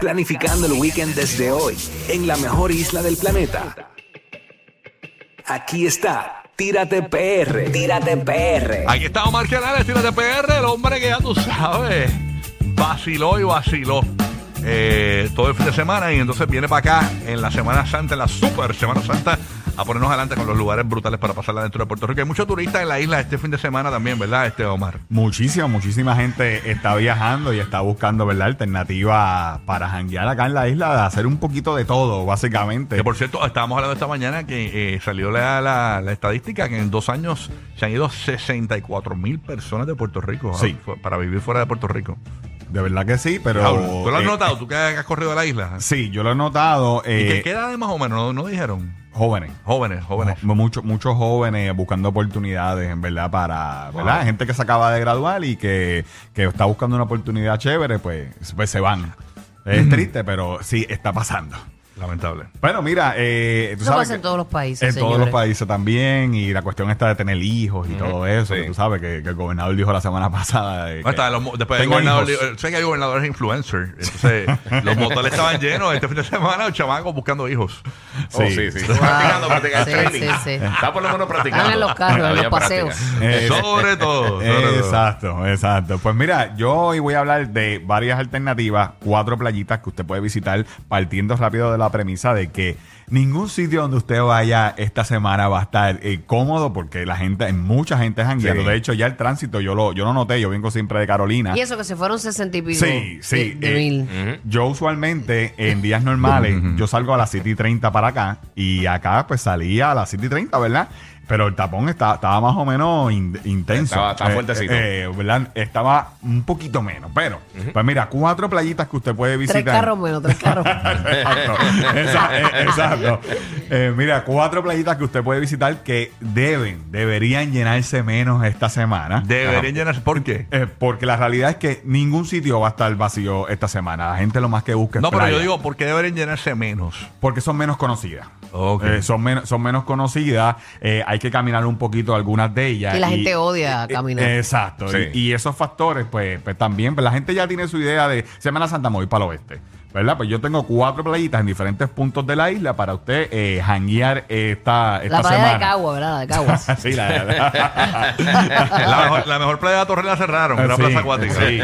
Planificando el weekend desde hoy en la mejor isla del planeta. Aquí está, Tírate PR, Tírate PR. Aquí está Omar Tírate PR, el hombre que ya tú sabes, vaciló y vaciló eh, todo el fin de semana y entonces viene para acá en la Semana Santa, en la Super Semana Santa, a ponernos adelante con los lugares brutales para pasarla dentro de Puerto Rico. Hay muchos turistas en la isla este fin de semana también, ¿verdad, este Omar? Muchísima, muchísima gente está viajando y está buscando, ¿verdad? Alternativa para janguear acá en la isla, de hacer un poquito de todo, básicamente. Que por cierto, estábamos hablando esta mañana que eh, salió la, la- la estadística que en dos años se han ido 64 mil personas de Puerto Rico ¿ah? Sí. Para vivir fuera de Puerto Rico. De verdad que sí, pero... Diablo, ¿Tú lo has eh, notado? ¿Tú que has corrido de la isla? Sí, yo lo he notado. ¿Y eh, qué, qué edad más o menos? ¿No, no dijeron? Jóvenes. Jóvenes, jóvenes. Muchos, muchos jóvenes buscando oportunidades, en verdad, para. Gente que se acaba de graduar y que, que está buscando una oportunidad chévere, pues, pues se van. Es triste, pero sí está pasando. Lamentable. Bueno, mira, eh, tú Eso sabes pasa en que- todos los países, En todos los países también, y la cuestión está de tener hijos y todo eso, sí. que tú sabes que, que el gobernador dijo la semana pasada. de No, que está, los mo- después el tengo gobernador, hijos. eh, sé que hay gobernadores influencers. Entonces, los motores estaban llenos este fin de semana, los chamacos buscando hijos. Oh, Sí. sí, sí. Wow. Practicando, practicando. Sí, training. sí, sí. Está por lo menos practicando. Están en los carros, en los práctica. paseos. Eh, sobre todo. sobre todo. Exacto, exacto. Pues mira, yo hoy voy a hablar de varias alternativas, cuatro playitas que usted puede visitar, partiendo rápido de la premisa de que ningún sitio donde usted vaya esta semana va a estar eh, cómodo porque la gente, mucha gente jangueando. Sí. De hecho, ya el tránsito yo lo, yo lo noté, yo vengo siempre de Carolina. Y eso que se fueron 60 y pico Sí, sí. de, de eh, mil. Yo usualmente en días normales, yo salgo a las 7 y 30 para acá y acá pues salía a las 7 y 30, ¿verdad? Pero el tapón está- estaba más o menos in- intenso. Estaba- estaba Eh, fuertecito. eh, ¿verdad? Estaba un poquito menos, pero pues mira, cuatro playitas que usted puede visitar. Tres carros menos, tres carros. Exacto. Esa- eh, exacto. Eh, mira, cuatro playitas que usted puede visitar que deben, deberían llenarse menos esta semana. Deberían llenarse. ¿Por qué? Eh, porque la realidad es que ningún sitio va a estar vacío esta semana. La gente lo más que busca es No, pero playa. yo digo, ¿por qué deberían llenarse menos? Porque son menos conocidas. Ok. Eh, son, men- son menos conocidas. eh, hay que caminar un poquito algunas de ellas. Y la gente odia eh, caminar. exacto. Sí. Y, y esos factores, pues, pues también, pues la gente ya tiene su idea de Semana Santa, me voy para el oeste. ¿Verdad? Pues yo tengo cuatro playitas en diferentes puntos de la isla para usted eh, janguear esta, esta La playa semana. de Cagua, ¿verdad? De Caguas. sí, la, la- La mejor, la mejor playa de la Torre la cerraron, era Sí, plaza acuática. sí.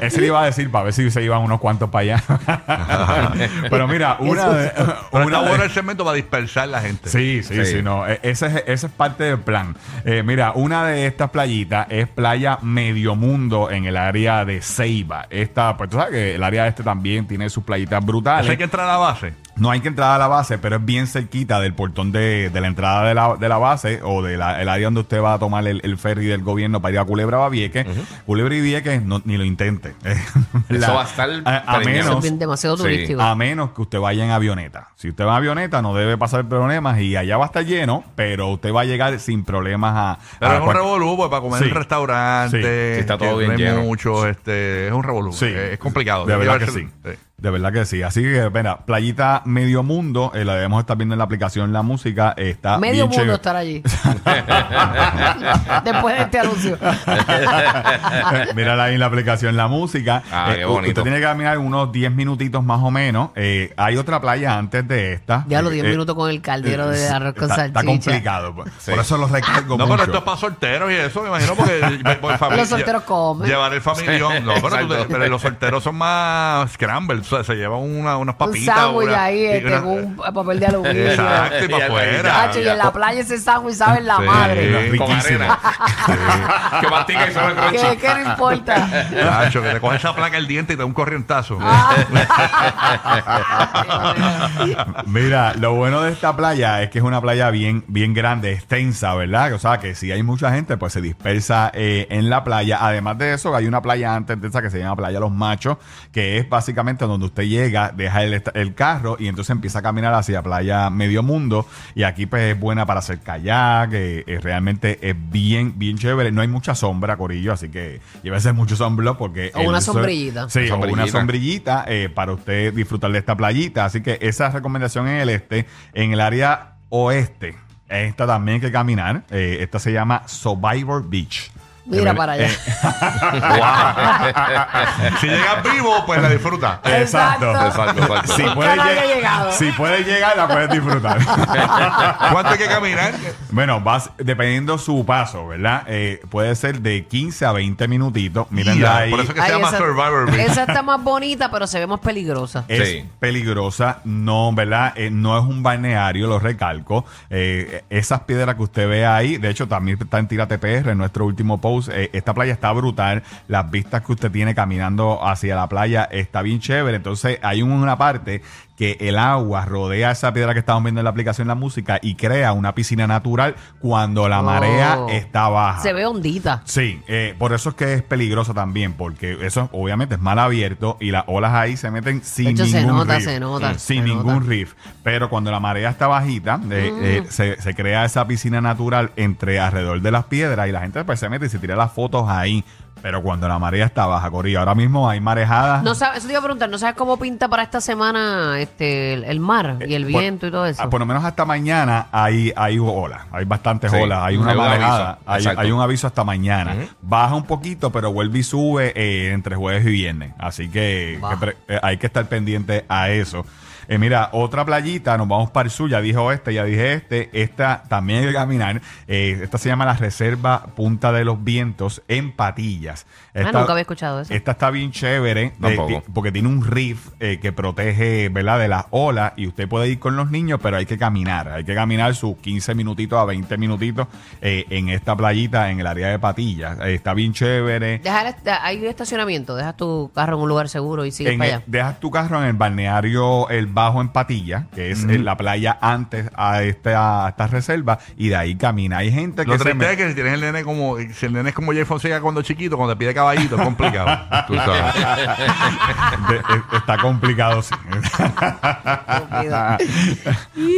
Ese le iba a decir para ver si se iban unos cuantos para allá. Pero mira, una de. Pero una de- bueno el segmento para dispersar la gente. Sí, sí, sí, Sí. no. e- Ese es, ese es parte del plan. Eh, mira, una de estas playitas es Playa Medio Mundo en el área de Ceiba. Esta, pues tú sabes que el área este también tiene sus playitas Eso brutales. hay que entrar a la base. No hay que entrar a la base, pero es bien cerquita del portón de, de la entrada de la, de la base o del área donde usted va a tomar el, el ferry del gobierno para ir a Culebra o a Vieques. Culebra y Vieques, no, ni lo intente. Eso va a estar a, menos, es demasiado Sí. turístico. a menos que usted vaya en avioneta. Si usted va en avioneta, no debe pasar problemas y allá va a estar lleno, pero usted va a llegar sin problemas a. Pero a es un revolú, pues, para comer Sí. en restaurantes. Sí. Sí, está todo bien lleno. mucho, este, es un revolú. Sí. Es, es complicado. De verdad que sí. De verdad que sí. Así que, mira, Playita Medio Mundo, eh, la debemos estar viendo en la aplicación La Música. Está Medio bien mundo chévere. estar allí. Después de este anuncio. Mírala ahí en la aplicación La Música. Ah, qué u- bonito. Usted tiene que caminar unos 10 minutitos más o menos. Eh, hay otra playa antes de esta. Ya los 10 Eh, minutos con el caldero de arroz con está, salchicha. está complicado. pues. Por eso los recargo No, mucho. pero esto es para solteros y eso, me imagino, porque por familia- Los solteros comen. Llevar el familión. No, pero, tú te- Exacto. pero los solteros son más scramble, o sea, se llevan una, unas Un papitas. sándwich una- ahí y este, una- con un papel de aluminio. Exacto, y para Y afuera. Hacho, y en la playa ese sándwich sabe la Sí. madre. Con Riquísimo. arena. que mastica y suena ¿Qué, crunchy. ¿Qué no importa? Nacho, que te coge esa placa el diente y te da un corrientazo. Ah. Mira, lo bueno de esta playa es que es una playa bien, bien grande, extensa, ¿verdad? O sea, que si hay mucha gente, pues se dispersa eh, en la playa. Además de eso, hay una playa antes de esa que se llama Playa Los Machos, que es básicamente donde usted llega, deja el, el carro y entonces empieza a caminar hacia Playa Medio Mundo. Y aquí, pues, es buena para hacer kayak, eh, eh, realmente es bien, bien chévere. No hay mucha sombra, Corillo, así que llévese mucho sunblock porque... O una sombrillita. Sí, o una Sombrillita. sombrillita eh, para usted disfrutar de esta playita. Así que esa recomendación en el este, en el área oeste, esta también hay que caminar. Eh, esta se llama Survivor Beach. Mira para allá. Eh, si llegas vivo, pues la disfruta. Exacto. Exacto, exacto. Si puedes, lleg- llegado. si puedes llegar, la puedes disfrutar. ¿Cuánto hay que caminar? bueno, vas dependiendo su paso, ¿verdad? Eh, puede ser de 15 a 20 minutitos. Mírenla Ya, ahí. por eso que se llama esa, Survivor Beach. esa está más bonita, pero se ve más peligrosa. Es Sí. peligrosa, no, ¿verdad? Eh, no es un balneario, lo recalco. Eh, esas piedras que usted ve ahí, de hecho, también está en Tira TPR, en nuestro último eh, esta playa está brutal. Las vistas que usted tiene caminando hacia la playa está bien chévere. Entonces, hay una parte que el agua rodea esa piedra que estamos viendo en la aplicación La Música y crea una piscina natural cuando la Oh. marea está baja. Se ve hondita. Sí, eh, por eso es que es peligroso también, porque eso obviamente es mal abierto y las olas ahí se meten sin De hecho, se ningún nota, riff. se nota, Sin se ningún nota. riff. Pero cuando la marea está bajita, eh, eh, se, se crea esa piscina natural entre alrededor de las piedras y la gente pues se mete y se tira las fotos ahí. Pero cuando la marea está baja, Corillo, ahora mismo hay marejadas. No sabes, eso te iba a preguntar, ¿no sabes cómo pinta para esta semana este el, el mar y el Eh, Por- viento y todo eso? ah, Por lo menos hasta mañana hay, hay olas, hay bastantes Sí, olas, hay una hay un marejada, aviso, hay, un aviso hasta mañana. Baja un poquito, pero vuelve y sube eh, entre jueves y viernes. Así que, que pre- eh, hay que estar pendiente a eso. Eh, mira, otra playita, nos vamos para el sur, ya dijo este, ya dije este, esta también hay que caminar. Eh, esta se llama la Reserva Punta de los Vientos en Patillas. Ah, nunca había escuchado eso. esta está bien chévere eh, Tampoco. ti- porque tiene un riff eh, que protege ¿verdad? de las olas y usted puede ir con los niños, pero hay que caminar. Hay que caminar sus 15 minutitos a 20 minutitos eh, en esta playita en el área de Patillas. Eh, está bien chévere. Dejar hay estacionamiento, dejas tu carro en un lugar seguro y sigues En para el- allá. dejas tu carro en el balneario El Bajo en Patilla, que es en la playa antes a esta, a esta reserva, y de ahí camina. Hay gente que Lo se me- es que si tienes el nene como, si el nene es como Jay Fonseca cuando chiquito, cuando te pide caballito, es complicado. Tú sabes. de- de- está complicado, sí.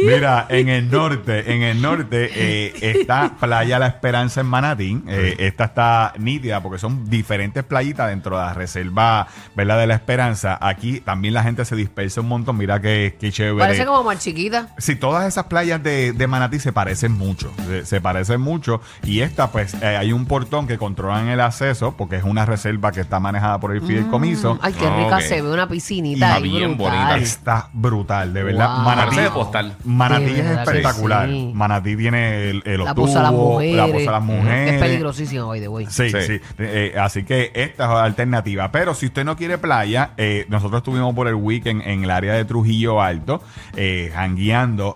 Mira, en el norte, en el norte eh, está Playa La Esperanza en Manatí. Eh, esta está nítida porque son diferentes playitas dentro de la reserva, ¿verdad? De La Esperanza. Aquí también la gente se dispersa un montón. Mira qué, qué chévere. Parece como más chiquita. Sí, todas esas playas de, de Manatí se parecen mucho, se, se parecen mucho y esta pues eh, hay un portón que controlan el acceso porque es una reserva que está manejada por el fideicomiso. Ay, qué rica se ve una Y piscinita ahí bien brutal. bonita. Está brutal, de verdad. Wow. Manatí, de postal. Manatí De es verdad que espectacular. sí. Manatí tiene el, el La posa a las mujeres. la posa a las mujeres. Es peligrosísimo hoy de hoy. Sí, sí. Sí. Eh, así que esta es alternativa. Pero si usted no quiere playa, eh, nosotros estuvimos por el weekend en el área de Trujillo Alto, eh,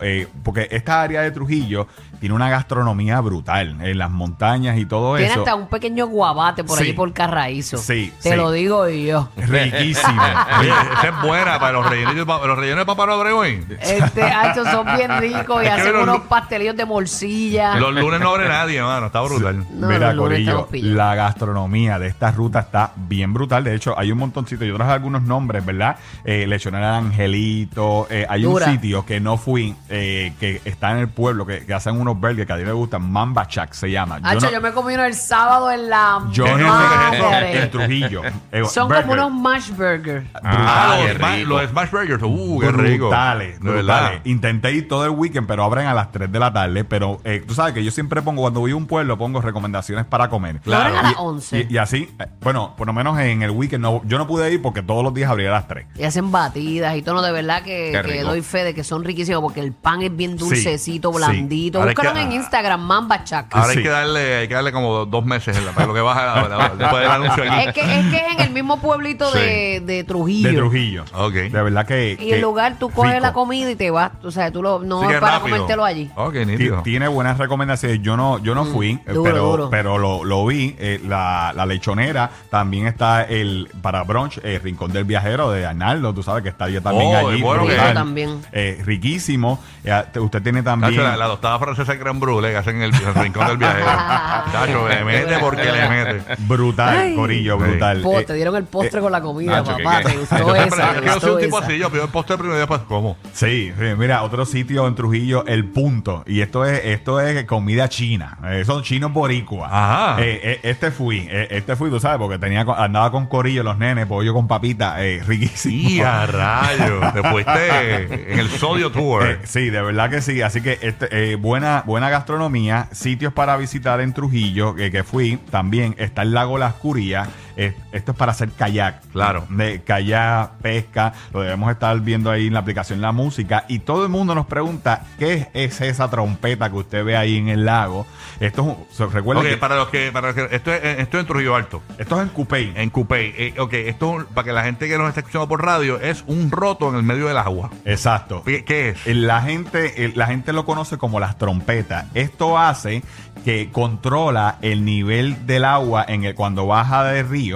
eh, porque esta área de Trujillo tiene una gastronomía brutal en las montañas y todo Tiene eso. hasta un pequeño guabate por Sí. allí por Carraízo. Sí, Te sí. lo digo yo. Riquísimo. Oye, esa es buena para los rellenos, los rellenos de Papá Obregón. Este, ay, estos son bien ricos y Es que hacen los unos pastelillos de morcilla. Los lunes no abre nadie, mano. Está brutal. No, Mira, los lunes Corillo, estamos pillados. la gastronomía de esta ruta está bien brutal. De hecho, hay un montoncito. Yo traje algunos nombres, ¿verdad? Eh, Lechonera de Angelito. eh, hay Dura. un sitio que no fui, eh, que está en el pueblo, que, que hacen unos burgers que a ti le gustan. Mamba Shack se llama. Hacho, no- yo me comí uno el sábado en la yo ¿Qué no madre. en Trujillo. Eh, Son burger. como unos mash burgers. Ah, qué los, sma- rico. los Smash Burgers. Uh, qué rico. Brutales, De brutales. verdad. Intenté ir todo el weekend, pero abren a las 3 de la tarde. Pero eh, tú sabes que yo siempre pongo, cuando voy a un pueblo, pongo recomendaciones para comer. Lo abren a Y- las 11. Y, y así, eh, bueno, por lo menos en el weekend no, yo no pude ir porque todos los días abría a las 3. Y hacen batidas y todo, no, de verdad que, Qué que rico. doy fe de que son riquísimos porque el pan es bien dulcecito, sí. blandito. Ahora hay Que- en Instagram, Mamba. Ahora Sí. hay que darle, hay que darle como dos meses en la, para lo que baja la- la- después del anuncio aquí. Es que, es que es en el mismo pueblito de, de Trujillo. De Trujillo. Ok. De verdad que. Y el lugar, tú coges rico. la comida y te vas. O sea, tú lo, no es para rápido. comértelo allí. Ok, nítido. Tiene buenas recomendaciones. Yo no, yo no fui, eh, duro, pero, duro. pero lo, lo vi. eh, la, la lechonera también está el para brunch, el Rincón del Viajero de Arnaldo. Tú sabes que está yo también Oh, allí. es bueno que también. Eh, riquísimo. Eh, te- usted tiene también. La, la tostada francesa Gran Brûlée que hacen en el, el rincón del viajero. Tacho, le mete porque le mete. Brutal, Ay. Corillo, brutal. Po- Eh, te dieron el postre con la comida, Nacho, ¿qué- papá. Te gustó Yo siempre- esa. es te que yo soy un tipo esa. así, yo pido el postre primero y después como. Sí, sí, mira, otro sitio en Trujillo, El Punto. Y esto es esto es comida china. Eh, son chinos boricua. Ajá. Eh, eh, este fui, eh, este fui, tú sabes, porque tenía co- andaba con corillo los nenes, pollo con papita, eh, riquísimo. Y a rayos, te fuiste en el Sodio Tour. Eh, sí, de verdad que sí. Así que este, eh, buena, buena gastronomía, sitios para visitar en Trujillo, que, que fui también. Está el lago Las Curías. Eh, esto es para hacer kayak. Claro. De kayak, pesca. Lo debemos estar viendo ahí en la aplicación La Música. Y todo el mundo nos pregunta, ¿qué es esa trompeta que usted ve ahí en el lago? Esto es, se- recuerda que para los que, para los que esto es, esto es en Trujillo Alto, esto es en Cupey. en Cupey. Eh, ok, esto para que la gente que nos está escuchando por radio es un roto en el medio del agua. Exacto. ¿Qué, qué es? Eh, La gente, eh, la gente lo conoce como las trompetas. Esto hace que controla el nivel del agua en el cuando baja del río.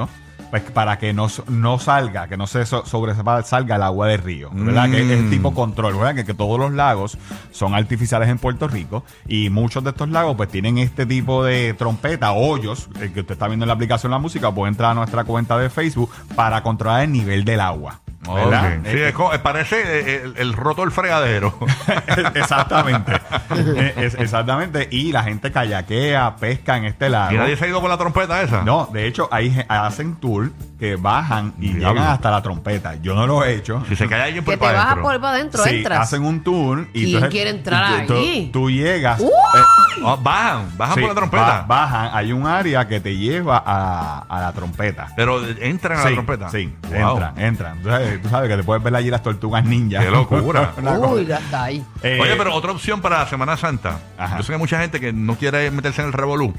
Pues para que no, no salga, que no se so- sobresalga el agua del río. ¿Verdad? Que es el Mm. tipo control. ¿verdad? Que, que todos los lagos son artificiales en Puerto Rico. Y muchos de estos lagos pues tienen este tipo de trompeta, hoyos, el que usted está viendo en la aplicación La Música, puede entrar a nuestra cuenta de Facebook para controlar el nivel del agua. ¿Verdad? Ok. Sí, Eh, co- parece eh, el, el roto del fregadero. exactamente. Eh, es- exactamente. Y la gente kayaquea, pesca en este lago. y nadie se ha ido con la trompeta esa. No, de hecho, ahí ge- hacen tour que bajan y Diablo. llegan hasta la trompeta. Yo no lo he hecho. Si se cae alguien por Que te para vas a adentro. por para adentro, Sí, entras. hacen un tour y ¿Quién entonces quiere entrar tú- tú- allí? Tú, llegas. ¡Uy! eh, Ah, bajan, bajan sí, por la trompeta. ba- bajan, hay un área que te lleva a, a la trompeta. Pero entran a la trompeta. Sí, Wow. entran, entran. Entonces, tú sabes que te puedes ver allí las tortugas ninja. Qué locura. Uy, hasta ahí. Eh, Oye, pero otra opción para Semana Santa. Ajá. Yo sé que hay mucha gente que no quiere meterse en el revolú.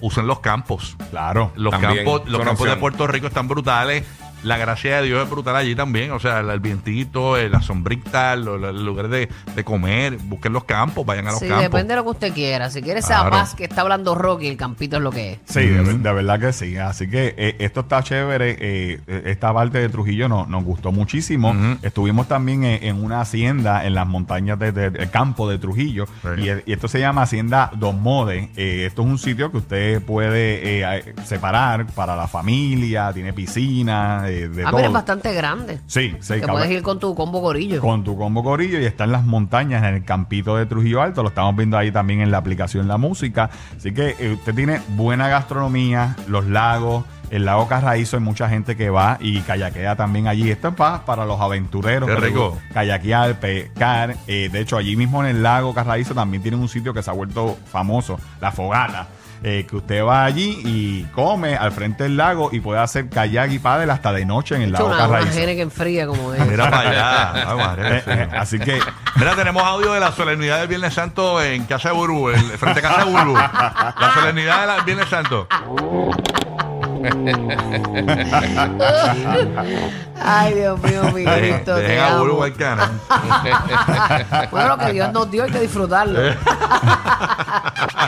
Usen los campos. Claro. Los También, campos, los son campos de. Puerto Rico están brutales. La gracia de Dios es brutal allí también. O sea, el, el vientito, eh, la sombrita, lo- lo- el lugar de, de comer. Busquen los campos, vayan a los Sí, campos. depende de lo que usted quiera. Si quiere esa Claro. paz que está hablando Rocky, el campito es lo que es. Sí, de, de verdad que sí. Así que eh, esto está chévere. eh, eh, esta parte de Trujillo nos, nos gustó muchísimo. Ujú. Estuvimos también en, en una hacienda en las montañas de- de- del campo de Trujillo. Sí. Y, y esto se llama Hacienda Don Mode. Eh, esto es un sitio que usted puede eh, separar para la familia. Tiene piscina, eh, de Ah, todo. mira, es bastante grande. Sí, sí, cabe- puedes ir con tu combo gorillo. con tu combo corillo y está en las montañas, en el campito de Trujillo Alto. Lo estamos viendo ahí también en la aplicación La Música. Así que eh, usted tiene buena gastronomía, los lagos. El lago Carraízo hay mucha gente que va y kayaquea también allí. Esto es pa- para los aventureros. Qué que les rico. gusta Kayakear, pescar. Eh, de hecho, allí mismo en el lago Carraízo también tienen un sitio que se ha vuelto famoso, la fogata. Eh, que usted va allí y come al frente del lago y puede hacer kayak y paddle hasta de noche en el lago una, una Carraízo. gene que enfría como es. Mira para allá. Ay, madre, Eh, sí. eh, así que Mira, tenemos audio de la solemnidad del Viernes Santo en Casa de Burbu, el, frente a Casa de Burbu. La solemnidad del Viernes Santo. Ay, Dios mío, Miguelito, te Dejen a al cana. Bueno, lo que Dios nos dio hay que disfrutarlo.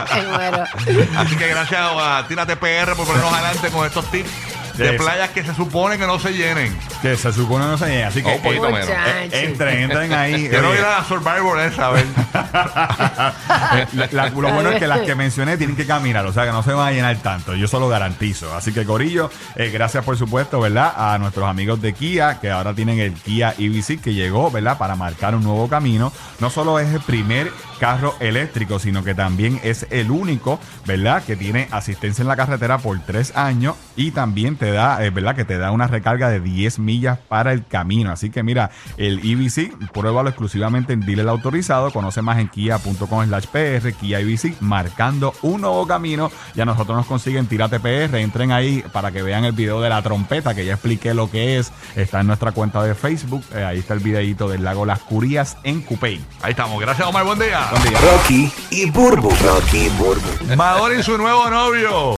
Qué bueno. Así que gracias a Tírate PR por ponernos adelante con estos tips de playas que se supone que no se llenen. que se supone no se llega. Así que Oh, un poquito eh, menos. eh, entren, entren ahí. Quiero Oye, ir a la Survivor esa, a ver. eh, la- la- lo bueno es que las que mencioné tienen que caminar, o sea que no se van a llenar tanto, yo se lo garantizo. Así que Corillo, eh, gracias por supuesto, ¿verdad? A nuestros amigos de Kia, que ahora tienen el Kia EV6 que llegó, ¿verdad? Para marcar un nuevo camino. No solo es el primer carro eléctrico, sino que también es el único, ¿verdad? Que tiene asistencia en la carretera por tres años y también te da, eh, ¿verdad? Que te da una recarga de 10 millas para el camino. Así que mira, el EV6, pruébalo exclusivamente en dealer autorizado. Conoce más en kia.com slash PR, Kia EV6, marcando un nuevo camino. Y a nosotros nos consiguen Tírate PR. Entren ahí para que vean el video de la trompeta, que ya expliqué lo que es. Está en nuestra cuenta de Facebook. Eh, ahí está el videito del lago Las Curías en Cupey. Ahí estamos. Gracias, Omar. Buen día. Buen día. Rocky y Burbu. Rocky y Burbu. Madonna y su nuevo novio.